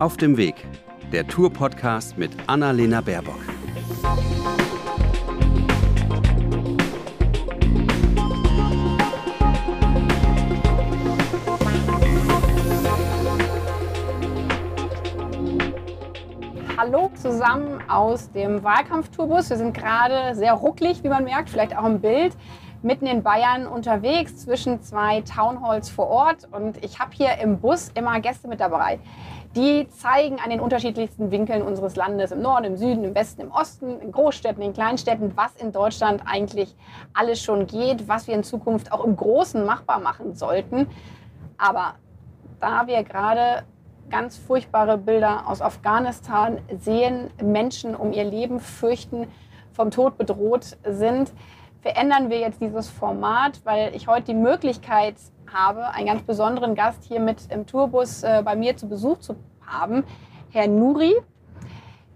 Auf dem Weg, der Tour-Podcast mit Annalena Baerbock. Hallo zusammen aus dem Wahlkampftourbus. Wir sind gerade sehr rucklig, wie man merkt, vielleicht auch im Bild, mitten in Bayern unterwegs zwischen zwei Townhalls vor Ort. Und ich habe hier im Bus immer Gäste mit dabei. Die zeigen an den unterschiedlichsten Winkeln unseres Landes, im Norden, im Süden, im Westen, im Osten, in Großstädten, in Kleinstädten, was in Deutschland eigentlich alles schon geht, was wir in Zukunft auch im Großen machbar machen sollten. Aber da wir gerade ganz furchtbare Bilder aus Afghanistan sehen, Menschen um ihr Leben fürchten, vom Tod bedroht sind, verändern wir jetzt dieses Format, weil ich heute die Möglichkeit habe, einen ganz besonderen Gast hier mit im Tourbus äh, bei mir zu Besuch zu haben, Herr Nuri,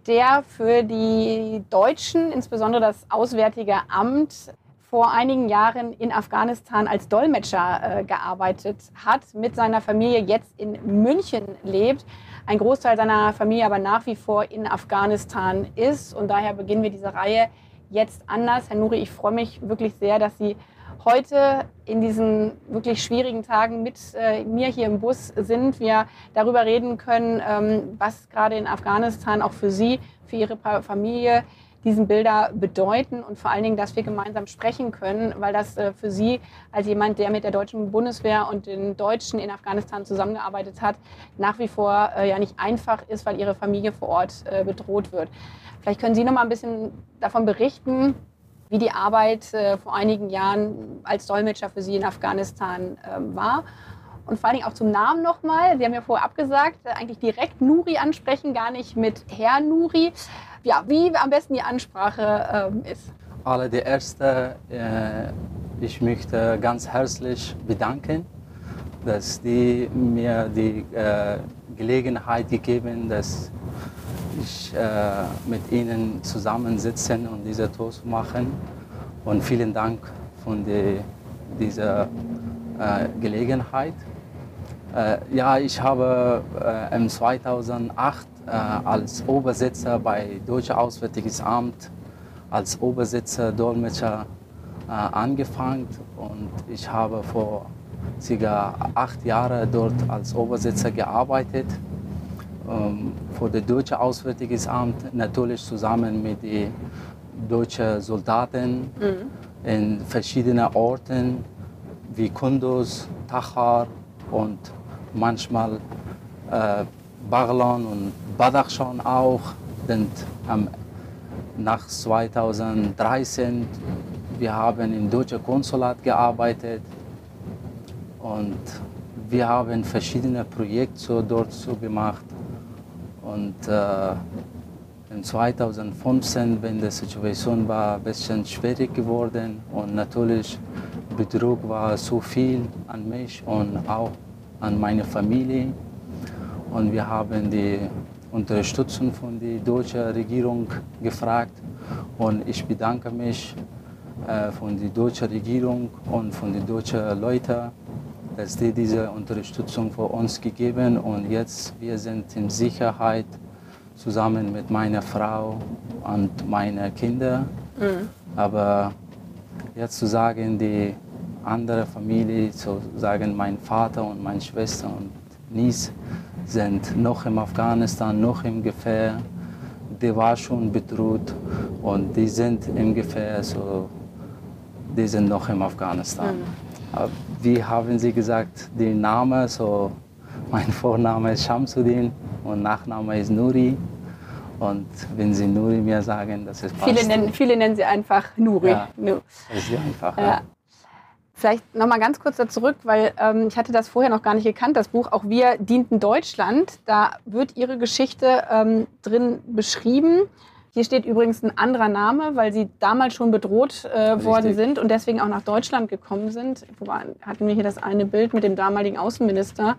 der für die Deutschen, insbesondere das Auswärtige Amt, vor einigen Jahren in Afghanistan als Dolmetscher äh, gearbeitet hat, mit seiner Familie jetzt in München lebt, ein Großteil seiner Familie aber nach wie vor in Afghanistan ist. Und daher beginnen wir diese Reihe jetzt anders. Herr Nuri, ich freue mich wirklich sehr, dass Sie heute in diesen wirklich schwierigen Tagen mit äh, mir hier im Bus sind. Wir darüber reden können, ähm, was gerade in Afghanistan auch für Sie, für Ihre Familie diesen Bilder bedeuten und vor allen Dingen, dass wir gemeinsam sprechen können, weil das äh, für Sie als jemand, der mit der deutschen Bundeswehr und den Deutschen in Afghanistan zusammengearbeitet hat, nach wie vor äh, ja nicht einfach ist, weil Ihre Familie vor Ort äh, bedroht wird. Vielleicht können Sie noch mal ein bisschen davon berichten, wie die Arbeit äh, vor einigen Jahren als Dolmetscher für Sie in Afghanistan äh, war. Und vor allen Dingen auch zum Namen nochmal. Sie haben ja vorher abgesagt, äh, eigentlich direkt Nuri ansprechen, gar nicht mit Herr Nuri ja, wie am besten die Ansprache ähm, ist. Allererst, äh, ich möchte ganz herzlich bedanken, dass die mir die äh, Gelegenheit gegeben, dass ich äh, mit Ihnen zusammensitzen und diese Tour machen. Und vielen Dank für die, diese äh, Gelegenheit. Äh, ja, ich habe äh, im 2008 äh, als Obersitzer bei Deutsches Auswärtiges Amt, als Obersitzer, Dolmetscher äh, angefangen und ich habe vor circa acht Jahren dort als Obersitzer gearbeitet. Ähm, für das Deutsche Auswärtiges Amt natürlich zusammen mit den deutschen Soldaten mhm. in verschiedenen Orten wie Kunduz, Tachar und manchmal äh, Baghlan und Badakhshan auch. Und ähm, nach 2013 wir haben im deutschen Konsulat gearbeitet und wir haben verschiedene Projekte dort so gemacht. Und äh, in 2015, wenn die Situation war ein bisschen schwierig geworden und natürlich Betrug war so viel an mich und auch an meine Familie. Und wir haben die Unterstützung von der deutschen Regierung gefragt. Und ich bedanke mich äh, von der deutschen Regierung und von den deutschen Leuten, dass die diese Unterstützung für uns gegeben und jetzt wir sind in Sicherheit zusammen mit meiner Frau und meinen Kindern. Mhm. Aber jetzt zu sagen, die andere Familie, zu sagen, mein Vater und meine Schwester und Nies, sind noch in Afghanistan, noch im Gefähr. Die war schon bedroht und die sind im Gefähr, so, die sind noch in Afghanistan. Mhm. Wie haben Sie gesagt, der Name, so, mein Vorname ist Shamsuddin und Nachname ist Nuri. Und wenn Sie Nuri mir sagen, das ist Viele nennen, viele nennen Sie einfach Nuri. Ja, das ist einfach. Ja. Ja. Vielleicht noch mal ganz kurz da zurück, weil ähm, ich hatte das vorher noch gar nicht gekannt, das Buch Auch wir dienten Deutschland. Da wird Ihre Geschichte ähm, drin beschrieben. Hier steht übrigens ein anderer Name, weil Sie damals schon bedroht äh, worden sind und deswegen auch nach Deutschland gekommen sind. Wobei hatten wir hier das eine Bild mit dem damaligen Außenminister,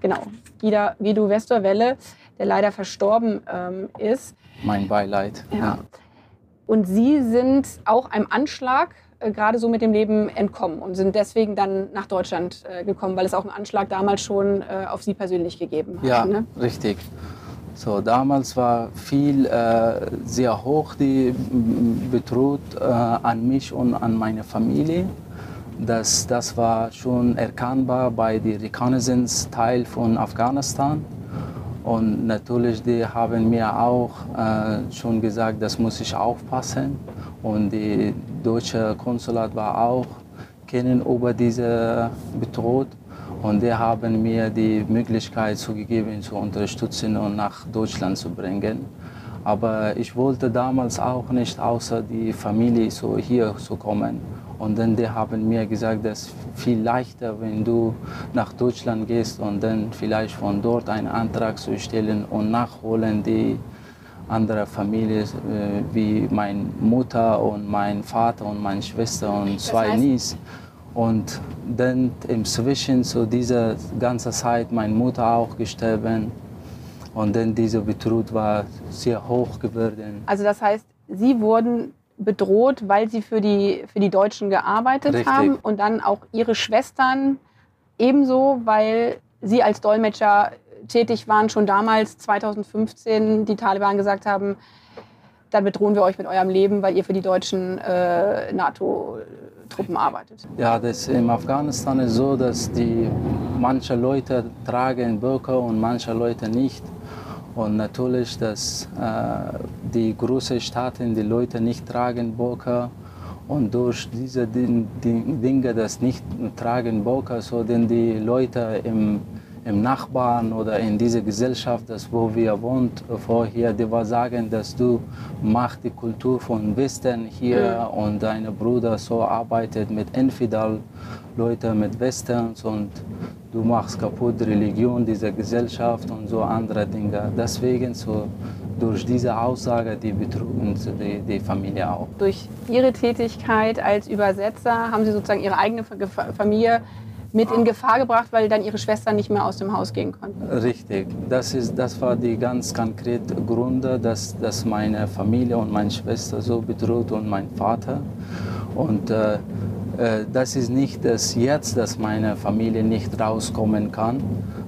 genau, Guido, Guido Westerwelle, der leider verstorben ähm, ist. Mein Beileid. Ja. ja. Und Sie sind auch einem Anschlag äh, gerade so mit dem Leben entkommen und sind deswegen dann nach Deutschland äh, gekommen, weil es auch einen Anschlag damals schon äh, auf Sie persönlich gegeben hat. Ja, ne? richtig. So, damals war viel äh, sehr hoch die m, bedroht äh, an mich und an meine Familie. Das, das war schon erkennbar bei den Reconnaissance Teil von Afghanistan. Und natürlich, die haben mir auch äh, schon gesagt, das muss ich aufpassen. Und die deutsche Konsulat war auch kennen über diese bedroht. Und die haben mir die Möglichkeit zugegeben, zu unterstützen und nach Deutschland zu bringen. Aber ich wollte damals auch nicht außer die Familie so hier zu kommen. Und dann die haben mir gesagt, das ist viel leichter, wenn du nach Deutschland gehst und dann vielleicht von dort einen Antrag zu stellen und nachholen die andere Familie, äh, wie meine Mutter und mein Vater und meine Schwester und zwei heißt- Nies. Und dann inzwischen zu dieser ganzen Zeit meine Mutter auch gestorben. Und dann dieser Betrug war sehr hoch geworden. Also das heißt, Sie wurden bedroht, weil Sie für die, für die Deutschen gearbeitet Richtig. haben und dann auch Ihre Schwestern ebenso, weil Sie als Dolmetscher tätig waren, schon damals 2015 die Taliban gesagt haben, dann bedrohen wir euch mit eurem Leben, weil ihr für die deutschen äh, NATO-Truppen arbeitet. Ja, das in Afghanistan ist so, dass die manche Leute tragen Burka und manche Leute nicht. Und natürlich, dass äh, die großen Staaten die Leute nicht tragen Burka und durch diese Din- Din- Dinge, das nicht tragen Burka, so denn die Leute im im Nachbarn oder in dieser Gesellschaft, das wo wir wohnen vorher, die war sagen, dass du machst die Kultur von Westen hier und deine Bruder so arbeitet mit Infidel Leute mit Westerns und du machst kaputt die Religion dieser Gesellschaft und so andere Dinge. Deswegen so durch diese Aussage die betrugen die, die Familie auch. Durch Ihre Tätigkeit als Übersetzer haben Sie sozusagen Ihre eigene Fa- Familie mit in Gefahr gebracht, weil dann Ihre Schwestern nicht mehr aus dem Haus gehen konnten. Richtig, das, ist, das war die ganz konkrete Gründe, dass, dass meine Familie und meine Schwester so bedroht und mein Vater. Und äh, äh, das ist nicht das jetzt, dass meine Familie nicht rauskommen kann,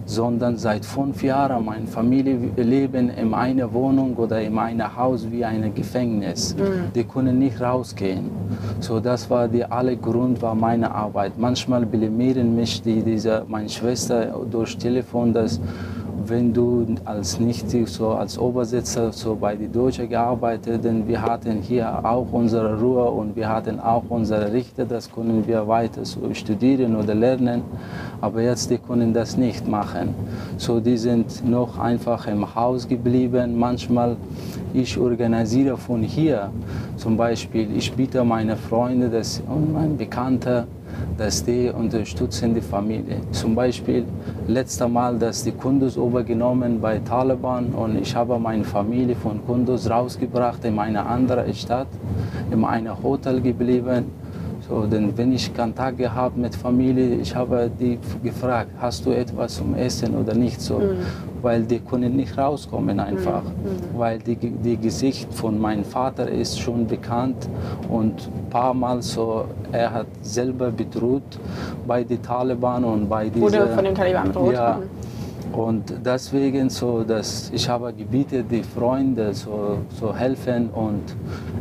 sondern seit fünf Jahren meine Familie leben in einer Wohnung oder in einem Haus wie ein Gefängnis. Die können nicht rausgehen. So das war die alle Grund war meine Arbeit. Manchmal blamieren mich die, diese meine Schwester durch Telefon, dass wenn du als nicht so als Obersetzer so bei die Deutschen gearbeitet, denn wir hatten hier auch unsere Ruhe und wir hatten auch unsere Richter, das können wir weiter so studieren oder lernen, aber jetzt die können das nicht machen. So die sind noch einfach im Haus geblieben. Manchmal ich organisiere von hier, zum Beispiel ich biete meine Freunde das, und meine Bekannte dass die unterstützen die Familie. Zum Beispiel letztes Mal, dass die Kunduz übergenommen bei Taliban und ich habe meine Familie von Kunduz rausgebracht in eine andere Stadt, in einem Hotel geblieben. So, denn wenn ich Kontakt gehabt mit Familie, ich habe die gefragt, hast du etwas zum Essen oder nicht so, weil die können nicht rauskommen einfach, weil die, die Gesicht von meinem Vater ist schon bekannt und ein paar Mal so, er hat selber bedroht bei den Taliban und bei Wurde dieser, von den Taliban bedroht. Ja. Mhm. Und deswegen so, dass ich habe gebeten, die Freunde so, so helfen und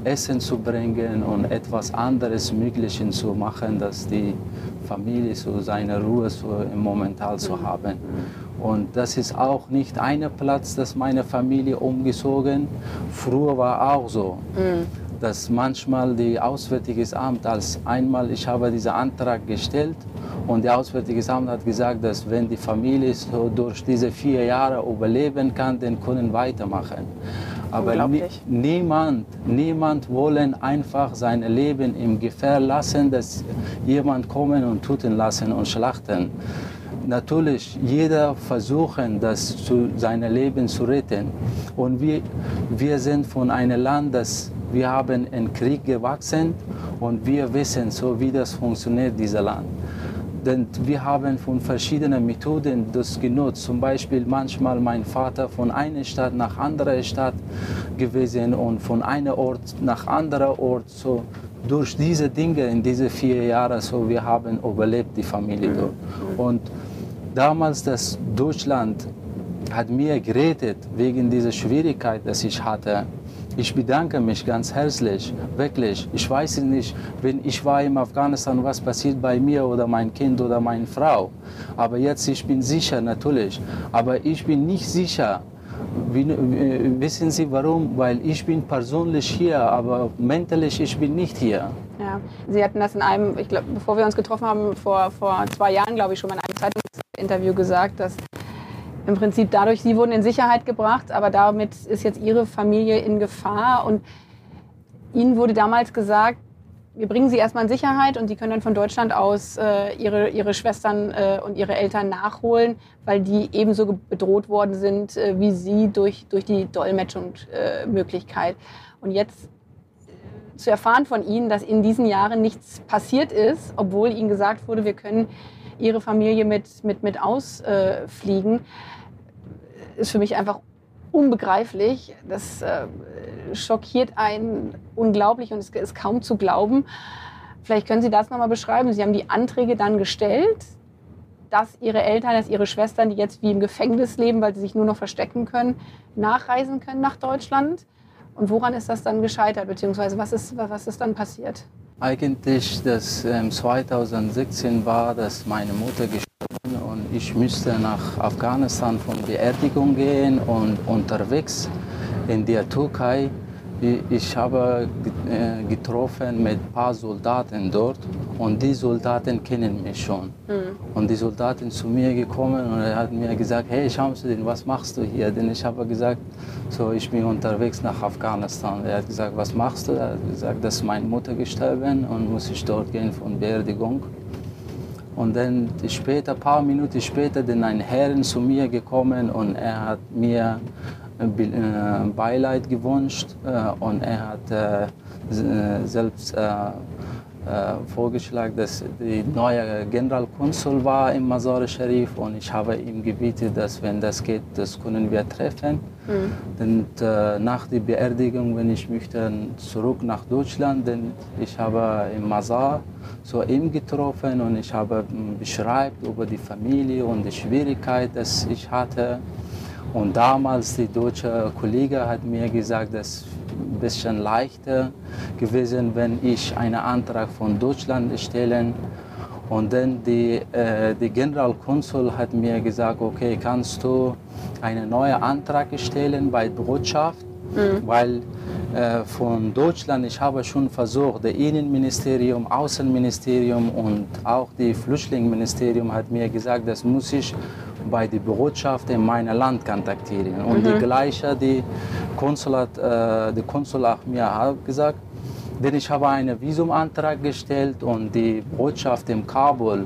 Essen zu bringen und etwas anderes Möglichen zu machen, dass die Familie so seine Ruhe so im Momentan zu haben. Und das ist auch nicht ein Platz, dass meine Familie umgezogen. Früher war auch so dass manchmal die Auswärtiges Amt als einmal, ich habe diesen Antrag gestellt und der Auswärtiges Amt hat gesagt, dass wenn die Familie so durch diese vier Jahre überleben kann, dann können weitermachen. Aber nie, niemand, niemand wollen einfach sein Leben im Gefahr lassen, dass jemand kommen und töten lassen und schlachten. Natürlich, jeder versuchen, das zu, sein Leben zu retten. Und wir, wir sind von einem Land, das wir haben in Krieg gewachsen und wir wissen so, wie das funktioniert, dieses Land. denn wir haben von verschiedenen Methoden das genutzt. Zum Beispiel manchmal mein Vater von einer Stadt nach anderer Stadt gewesen und von einem Ort nach anderer Ort. So durch diese Dinge in diese vier Jahre so wir haben überlebt die Familie dort. Und damals das Deutschland hat mir gerettet wegen dieser Schwierigkeit, dass ich hatte. Ich bedanke mich ganz herzlich, wirklich. Ich weiß nicht, wenn ich war in Afghanistan, was passiert bei mir oder mein Kind oder meine Frau. Aber jetzt ich bin sicher natürlich. Aber ich bin nicht sicher. Äh, wissen Sie warum? Weil ich bin persönlich hier, aber mentally ich bin nicht hier. Ja. Sie hatten das in einem, ich glaube, bevor wir uns getroffen haben, vor, vor zwei Jahren, glaube ich, schon mal in einem Zeitungsinterview gesagt, dass im Prinzip dadurch, sie wurden in Sicherheit gebracht, aber damit ist jetzt ihre Familie in Gefahr. Und ihnen wurde damals gesagt, wir bringen sie erstmal in Sicherheit und die können dann von Deutschland aus äh, ihre, ihre Schwestern äh, und ihre Eltern nachholen, weil die ebenso bedroht worden sind äh, wie sie durch, durch die Dolmetschungsmöglichkeit. und jetzt zu erfahren von ihnen, dass in diesen Jahren nichts passiert ist, obwohl ihnen gesagt wurde, wir können ihre Familie mit, mit, mit ausfliegen, ist für mich einfach unbegreiflich. Das äh, schockiert einen unglaublich und es ist kaum zu glauben. Vielleicht können Sie das nochmal beschreiben. Sie haben die Anträge dann gestellt, dass Ihre Eltern, dass Ihre Schwestern, die jetzt wie im Gefängnis leben, weil sie sich nur noch verstecken können, nachreisen können nach Deutschland. Und woran ist das dann gescheitert, beziehungsweise was ist, was ist dann passiert? Eigentlich, das ähm, 2016 war, dass meine Mutter gestorben und ich musste nach Afghanistan von Beerdigung gehen und unterwegs in der Türkei ich habe äh, getroffen mit ein paar Soldaten dort und die Soldaten kennen mich schon. Mhm. Und die Soldaten zu mir gekommen und er hat mir gesagt, hey Shamsuddin, was machst du hier? Denn ich habe gesagt, so ich bin unterwegs nach Afghanistan. Er hat gesagt, was machst du? Er hat gesagt, dass meine Mutter gestorben und muss ich dort gehen von Beerdigung. Und dann später, ein paar Minuten später, dann ein Herr zu mir gekommen und er hat mir Beileid gewünscht äh, und er hat äh, selbst vorgeschlagen, dass die neue Generalkonsul war im Mazar Sharif und ich habe ihm gebeten, dass wenn das geht, das können wir treffen. Mhm. Und äh, nach der Beerdigung, wenn ich möchte zurück nach Deutschland, denn ich habe im Mazar so ihm getroffen und ich habe beschreibt über die Familie und die Schwierigkeit, dass ich hatte. Und damals, die deutsche Kollege hat mir gesagt, dass es ein bisschen leichter gewesen, wenn ich einen Antrag von Deutschland stelle. Und dann die, äh, die Generalkonsul hat mir gesagt, okay, kannst du einen neuen Antrag stellen bei Botschaft, mhm. weil äh, von Deutschland, ich habe schon versucht, das Innenministerium, Außenministerium und auch das Flüchtlingsministerium hat mir gesagt, das muss ich bei der Botschaft in meinem Land kontaktieren. Und mhm. die gleiche, die Konsulat, äh, die Konsulat mir hat gesagt, denn ich habe einen Visumantrag gestellt und die Botschaft in Kabul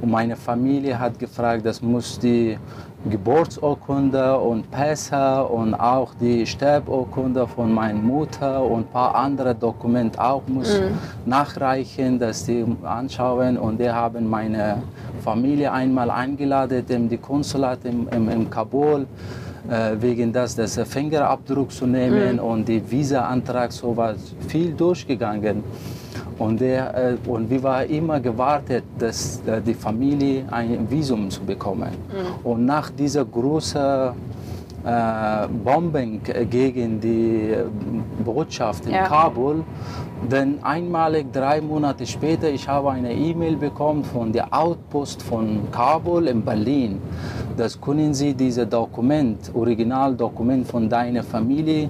und meine Familie hat gefragt, das muss die Geburtsurkunde und Pässe und auch die Sterburkunde von meiner Mutter und ein paar andere Dokumente auch muss mhm. nachreichen, dass die anschauen und die haben meine Familie einmal eingeladen, in die Konsulat in, in, in Kabul äh, wegen das, das Fingerabdruck zu nehmen mhm. und die Visa-Antrag so war viel durchgegangen. Und, der, äh, und wir waren immer gewartet, dass äh, die Familie ein Visum zu bekommen. Mhm. Und nach dieser großen äh, Bombing gegen die Botschaft in ja. Kabul, dann einmalig drei Monate später, ich habe eine E-Mail bekommen von der Outpost von Kabul in Berlin. Das können Sie dieses Dokument, Originaldokument von deiner Familie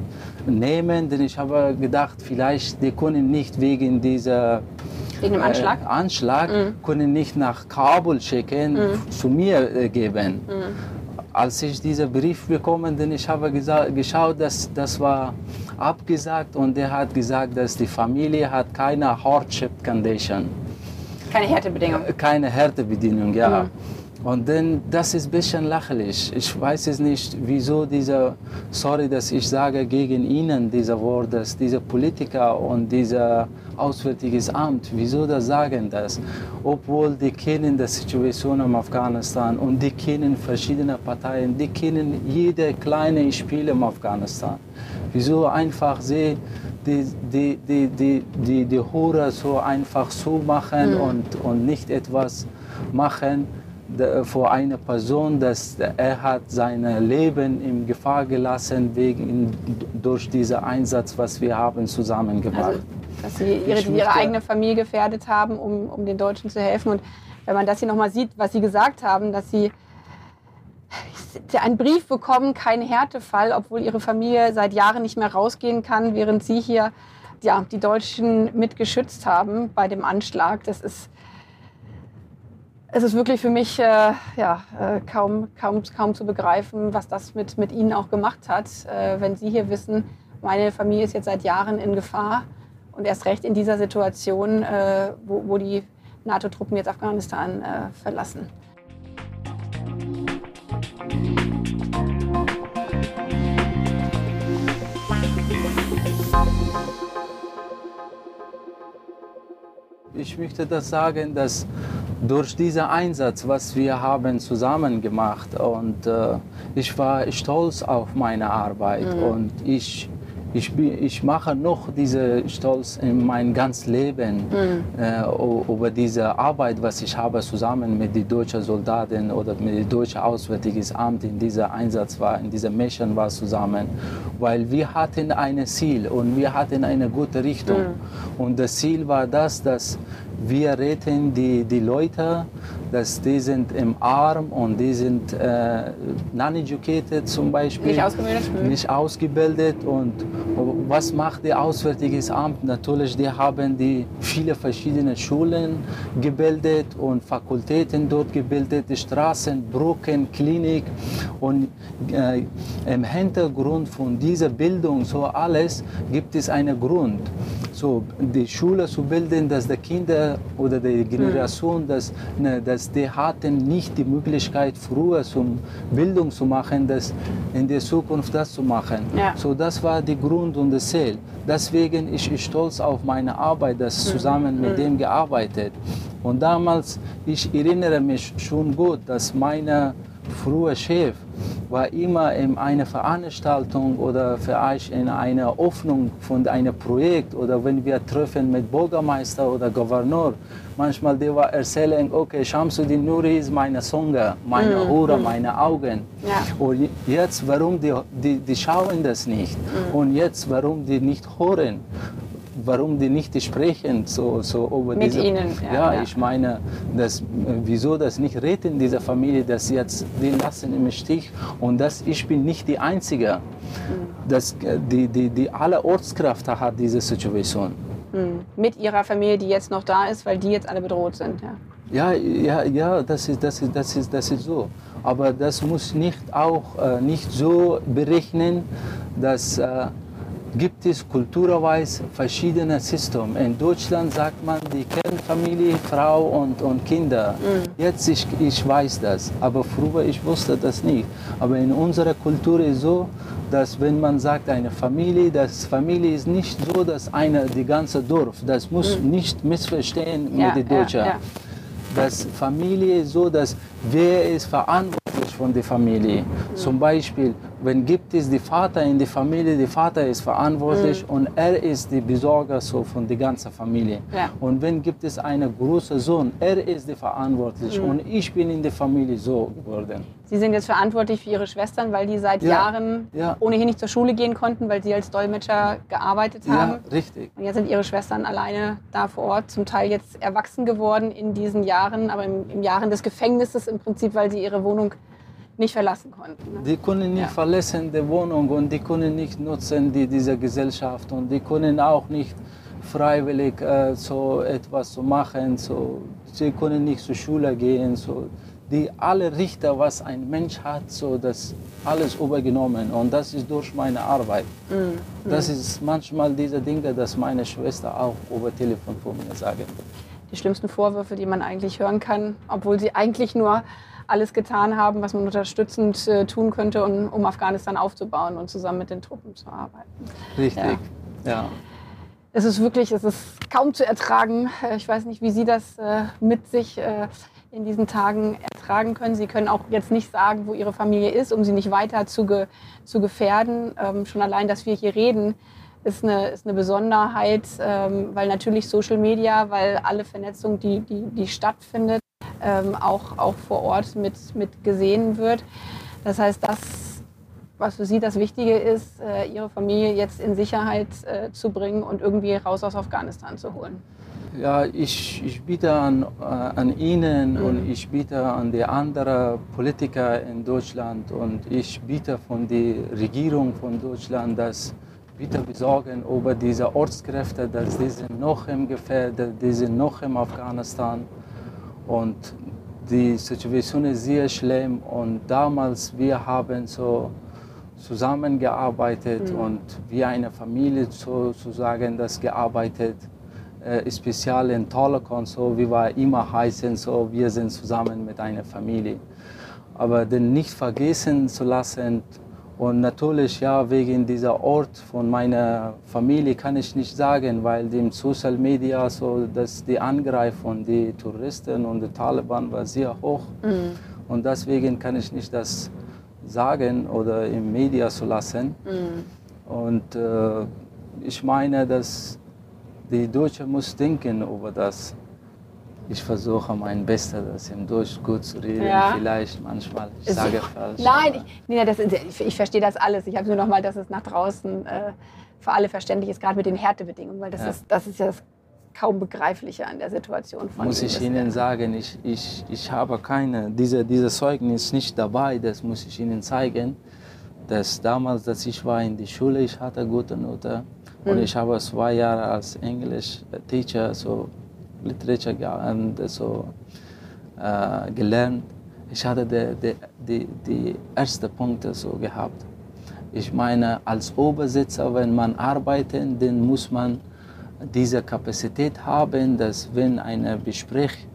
nehmen, denn ich habe gedacht, vielleicht die können nicht wegen dieser wegen dem Anschlag, äh, Anschlag mhm. können nicht nach Kabul schicken, mhm. zu mir äh, geben. Mhm. Als ich diesen Brief bekommen, denn ich habe geschaut, dass das war abgesagt und er hat gesagt, dass die Familie hat keine Hardship Condition. Keine Härtebedingung. Keine Härtebedingung, ja. Und dann, das ist ein bisschen lächerlich. Ich weiß es nicht, wieso dieser, sorry, dass ich sage gegen Ihnen diese Worte, dass diese Politiker und dieser Auswärtiges Amt, wieso das sagen das? Obwohl die kennen die Situation in Afghanistan und die kennen verschiedene Parteien, die kennen jede kleine Spiel in Afghanistan. Wieso einfach sie die, die, die, die, die, die Hure so einfach so machen Mhm. und, und nicht etwas machen vor einer Person, dass er hat sein Leben in Gefahr gelassen wegen durch diesen Einsatz, was wir haben zusammen gemacht. Also, dass sie ihre, ihre eigene Familie gefährdet haben, um, um den Deutschen zu helfen. Und wenn man das hier nochmal sieht, was sie gesagt haben, dass sie einen Brief bekommen, kein Härtefall, obwohl ihre Familie seit Jahren nicht mehr rausgehen kann, während sie hier ja, die Deutschen mitgeschützt haben bei dem Anschlag. Das ist, es ist wirklich für mich äh, ja, äh, kaum, kaum, kaum zu begreifen, was das mit, mit ihnen auch gemacht hat, äh, wenn sie hier wissen, meine Familie ist jetzt seit Jahren in Gefahr und erst recht in dieser Situation, äh, wo, wo die NATO-Truppen jetzt Afghanistan äh, verlassen. Ich möchte das sagen, dass durch diesen Einsatz, was wir haben zusammen gemacht. Und äh, ich war stolz auf meine Arbeit. Und ich, ich, ich mache noch diese Stolz in mein ganzes Leben äh, o- über diese Arbeit, was ich habe zusammen mit den deutschen Soldaten oder mit dem deutschen Auswärtiges Amt in dieser Einsatz war, in dieser Mission war zusammen, weil wir hatten ein Ziel und wir hatten eine gute Richtung. Und das Ziel war das, dass wir retten die, die Leute, dass die sind im Arm und die sind äh, non-educated zum Beispiel. Nicht ausgebildet? Mhm. Nicht ausgebildet. Und was macht das Auswärtiges Amt? Natürlich, die haben die viele verschiedene Schulen gebildet und Fakultäten dort gebildet, die Straßen, Brücken, Klinik. Und äh, im Hintergrund von dieser Bildung, so alles, gibt es einen Grund. So, die Schule zu bilden, dass die Kinder oder die Generation, dass, ne, dass die hatten nicht die Möglichkeit, früher zum Bildung zu machen, dass in der Zukunft das zu machen. Ja. So, das war der Grund und das Ziel. Deswegen ist ich stolz auf meine Arbeit, dass zusammen mit dem gearbeitet. Und damals, ich erinnere mich schon gut, dass meine früher Chef war immer in einer Veranstaltung oder vielleicht in einer Öffnung von einem Projekt oder wenn wir treffen mit Bürgermeister oder Gouverneur, manchmal die war erzählen, okay, Shamsuddin Nuri ist meine Zunge, meine Ohren, meine Augen. Ja. Und jetzt, warum die, die, die schauen das nicht? Und jetzt, warum die nicht hören? Warum die nicht sprechen so, so über Mit diese, ihnen, ja, ja, ja. ich meine, das, äh, wieso das nicht retten dieser Familie, das jetzt die lassen im Stich und das ich bin nicht die Einzige. Mhm. Das, äh, die, die, die alle Ortskräfte hat diese Situation. Mhm. Mit ihrer Familie, die jetzt noch da ist, weil die jetzt alle bedroht sind. Ja. Ja, ja, ja, das ist, das ist, das ist, das ist so. Aber das muss nicht auch äh, nicht so berechnen, dass äh, gibt es kulturweise verschiedene Systeme. In Deutschland sagt man die Kernfamilie, Frau und, und Kinder. Jetzt ich, ich weiß das, aber früher ich wusste das nicht. Aber in unserer Kultur ist so, dass wenn man sagt eine Familie, das Familie ist nicht so, dass eine die ganze Dorf. Das muss nicht missverstehen Ja, mit den ja, Deutschen ja. dass Familie ist so, dass wer ist verantwortlich von der Familie. Zum Beispiel, wenn gibt es die Vater in der Familie, der Vater ist verantwortlich und er ist die Besorger so von der ganzen Familie. Ja. Und wenn gibt es einen großen Sohn, er ist der verantwortlich und ich bin in der Familie so geworden. Sie sind jetzt verantwortlich für Ihre Schwestern, weil die seit Ja, Jahren ja. ohnehin nicht zur Schule gehen konnten, weil Sie als Dolmetscher gearbeitet haben. Ja, richtig. Und jetzt sind Ihre Schwestern alleine da vor Ort, zum Teil jetzt erwachsen geworden in diesen Jahren, aber im, im Jahren des Gefängnisses im Prinzip, weil sie ihre Wohnung nicht verlassen konnten. Ne? Die können nicht Ja. verlassen die Wohnung und die können nicht nutzen die, diese Gesellschaft und die können auch nicht freiwillig äh, so etwas zu machen. So, sie können nicht zur Schule gehen. So, die alle Richter, was ein Mensch hat, so das alles übergenommen und das ist durch meine Arbeit. Das ist manchmal diese Dinge, dass meine Schwester auch über Telefon von mir sagen. Die schlimmsten Vorwürfe, die man eigentlich hören kann, obwohl sie eigentlich nur alles getan haben, was man unterstützend äh, tun könnte, um, um Afghanistan aufzubauen und zusammen mit den Truppen zu arbeiten. Richtig, ja. ja. Es ist wirklich, es ist kaum zu ertragen. Äh, ich weiß nicht, wie Sie das äh, mit sich äh, in diesen Tagen ertragen können. Sie können auch jetzt nicht sagen, wo Ihre Familie ist, um sie nicht weiter zu, ge, zu gefährden. Ähm, schon allein, dass wir hier reden, ist eine, ist eine Besonderheit, ähm, weil natürlich Social Media, weil alle Vernetzung, die, die, die stattfindet, ähm, auch, auch vor Ort mit, mit gesehen wird. Das heißt, das, was für Sie das Wichtige ist, äh, Ihre Familie jetzt in Sicherheit äh, zu bringen und irgendwie raus aus Afghanistan zu holen. Ja, ich, ich bitte an, äh, an Ihnen mhm. und ich bitte an die anderen Politiker in Deutschland und ich bitte von der Regierung von Deutschland, dass bitte besorgen über diese Ortskräfte, dass die sind noch im Gefährdet, die sind noch im Afghanistan und die Situation ist sehr schlimm und damals wir haben so zusammengearbeitet mhm. und wie eine Familie sozusagen das gearbeitet äh, speziell in Tolokon, so wie wir immer heißen, so wir sind zusammen mit einer Familie. Aber den nicht vergessen zu lassen und natürlich ja wegen dieser Ort von meiner Familie kann ich nicht sagen, weil im Social Media so dass die Angreifung die Touristen und die Taliban war sehr hoch mhm. und deswegen kann ich nicht das sagen oder im Media zu lassen. Mhm. Und äh, ich meine, dass die Deutsche muss denken über das. Ich versuche mein Bestes, das im Deutsch gut zu reden. Ja. Vielleicht manchmal, ich sage falsch. Nein, ich, nee, das, ich, ich verstehe das alles. Ich habe nur noch mal, dass es nach draußen äh, für alle verständlich ist, gerade mit den Härtebedingungen, weil das, ja. ist, das ist ja das kaum begreifliche an der Situation. Von muss ich Ihnen sagen, ich, ich, ich habe keine, diese, diese Zeugnis nicht dabei, das muss ich Ihnen zeigen. Dass damals, dass ich war in die Schule, ich hatte gute Noten und mhm. ich habe zwei Jahre als Englisch-Teacher, so Literature so, äh, gelernt. Ich hatte die, die, die, die ersten Punkte so gehabt. Ich meine, als Obersitzer, wenn man arbeitet, dann muss man diese Kapazität haben, dass wenn ein Gespräch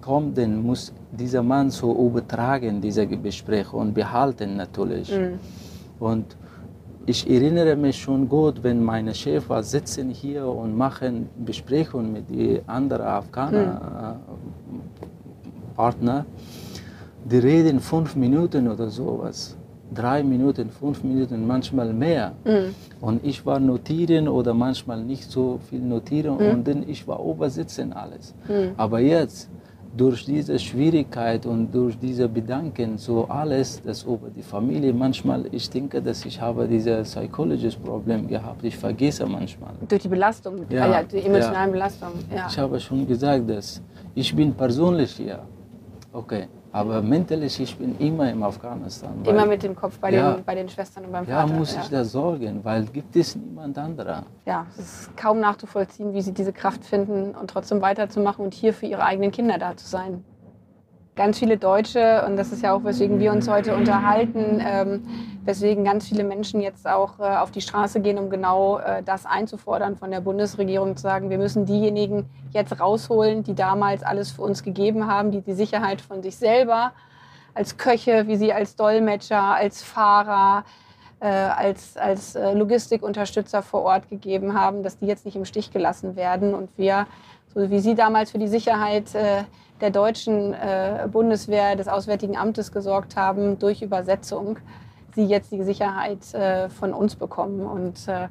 kommt, dann muss dieser Mann so übertragen, diese Gespräche und behalten natürlich. Mhm. Und ich erinnere mich schon gut, wenn meine Chef war sitzen hier und machen Besprechungen mit den anderen Afghaner hm. Partner. Die reden fünf Minuten oder sowas. Drei Minuten, fünf Minuten, manchmal mehr. Mhm. Und ich war notieren oder manchmal nicht so viel notieren mhm. und dann ich war obersitzen alles. Mhm. Aber jetzt durch diese Schwierigkeit und durch diese Bedanken, so alles, das über die Familie, manchmal, ich denke, dass ich habe dieses psychologisches Problem gehabt. Ich vergesse manchmal. Durch die Belastung, ja, ja die emotionale ja. Belastung. Ja. Ich habe schon gesagt, dass ich bin persönlich hier. Okay. Aber mentally, ich bin immer im Afghanistan. Immer mit dem Kopf bei, ja, den, bei den Schwestern und beim Vater. Ja, muss ich da sorgen, weil gibt es niemand anderer. Ja, es ist kaum nachzuvollziehen, wie sie diese Kraft finden und trotzdem weiterzumachen und hier für ihre eigenen Kinder da zu sein ganz viele Deutsche, und das ist ja auch, weswegen wir uns heute unterhalten, ähm, weswegen ganz viele Menschen jetzt auch äh, auf die Straße gehen, um genau äh, das einzufordern von der Bundesregierung, zu sagen, wir müssen diejenigen jetzt rausholen, die damals alles für uns gegeben haben, die die Sicherheit von sich selber als Köche, wie sie als Dolmetscher, als Fahrer, äh, als, als äh, Logistikunterstützer vor Ort gegeben haben, dass die jetzt nicht im Stich gelassen werden. Und wir, so wie Sie damals für die Sicherheit äh, der deutschen äh, Bundeswehr, des Auswärtigen Amtes gesorgt haben, durch Übersetzung, sie jetzt die Sicherheit äh, von uns bekommen. Und äh,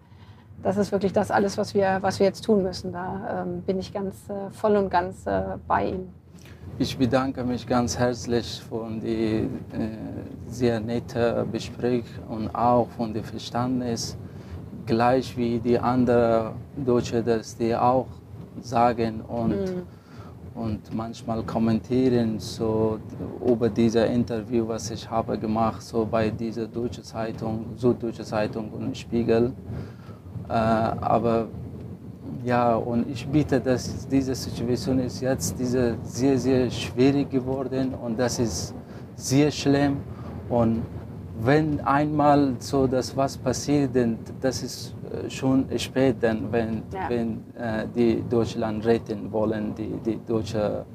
das ist wirklich das alles, was wir, was wir jetzt tun müssen. Da ähm, bin ich ganz voll und ganz bei Ihnen. Ich bedanke mich ganz herzlich für die sehr nette Gespräch und auch von dem Verständnis, gleich wie die anderen Deutschen, dass die auch sagen und mm und manchmal kommentieren so über dieses Interview, was ich habe gemacht, so bei dieser deutschen Zeitung, Süddeutsche Zeitung und Spiegel. Äh, aber ja, und ich bitte, dass diese Situation ist jetzt diese sehr, sehr schwierig geworden und das ist sehr schlimm und wenn einmal so das was passiert, dann das ist schon spät, dann, wenn, ja. wenn äh, die Deutschland retten wollen, die, die deutsche,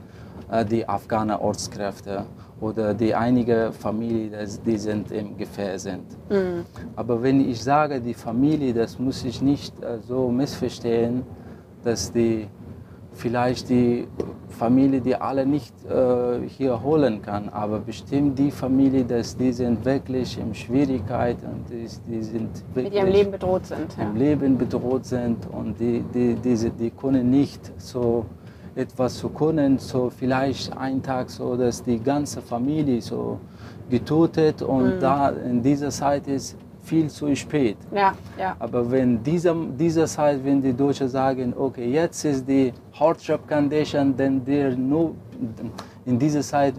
äh, die Afghaner Ortskräfte. oder die einige Familie, die sind im Gefähr sind. Mhm. Aber wenn ich sage die Familie, das muss ich nicht äh, so missverstehen, dass die vielleicht die Familie, die alle nicht äh, hier holen kann, aber bestimmt die Familie, dass die sind wirklich in Schwierigkeiten und die, die sind wirklich mit ihrem Leben bedroht sind. Im ja. Leben bedroht sind und die, die, diese, die können nicht so etwas zu können, so vielleicht einen Tag so, dass die ganze Familie so getötet und mhm. da in dieser Zeit ist viel zu spät. Ja, ja. Aber wenn dieser, dieser Zeit, wenn die Deutschen sagen, okay, jetzt ist die Hardship Condition, dann der nur in dieser Zeit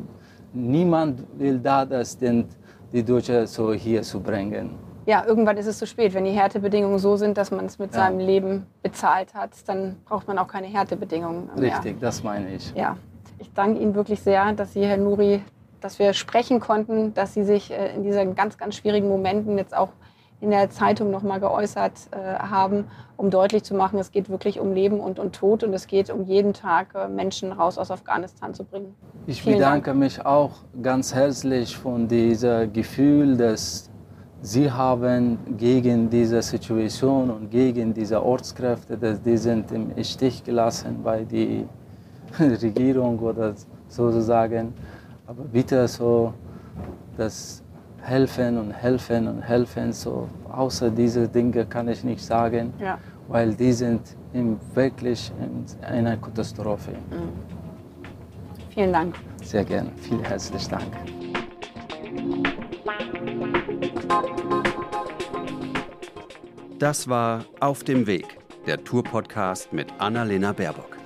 niemand will da, dass den, die Deutschen so hier zu bringen. Ja, irgendwann ist es zu spät. Wenn die Härtebedingungen so sind, dass man es mit ja. seinem Leben bezahlt hat, dann braucht man auch keine Härtebedingungen mehr. Richtig, das meine ich. Ja. Ich danke Ihnen wirklich sehr, dass Sie, Herr Nuri, dass wir sprechen konnten, dass Sie sich äh, in diesen ganz, ganz schwierigen Momenten jetzt auch in der Zeitung nochmal geäußert äh, haben, um deutlich zu machen, es geht wirklich um Leben und, und Tod und es geht um jeden Tag äh, Menschen raus aus Afghanistan zu bringen. Ich Vielen bedanke Dank. mich auch ganz herzlich von diesem Gefühl, dass Sie haben gegen diese Situation und gegen diese Ortskräfte, dass die sind im Stich gelassen bei der Regierung oder sozusagen. Aber bitte so, dass helfen und helfen und helfen. So, außer diese Dinge kann ich nicht sagen, ja. weil die sind in, wirklich in einer Katastrophe. Mhm. Vielen Dank. Sehr gerne. Vielen herzlichen Dank. Das war Auf dem Weg, der Tour-Podcast mit Annalena Baerbock.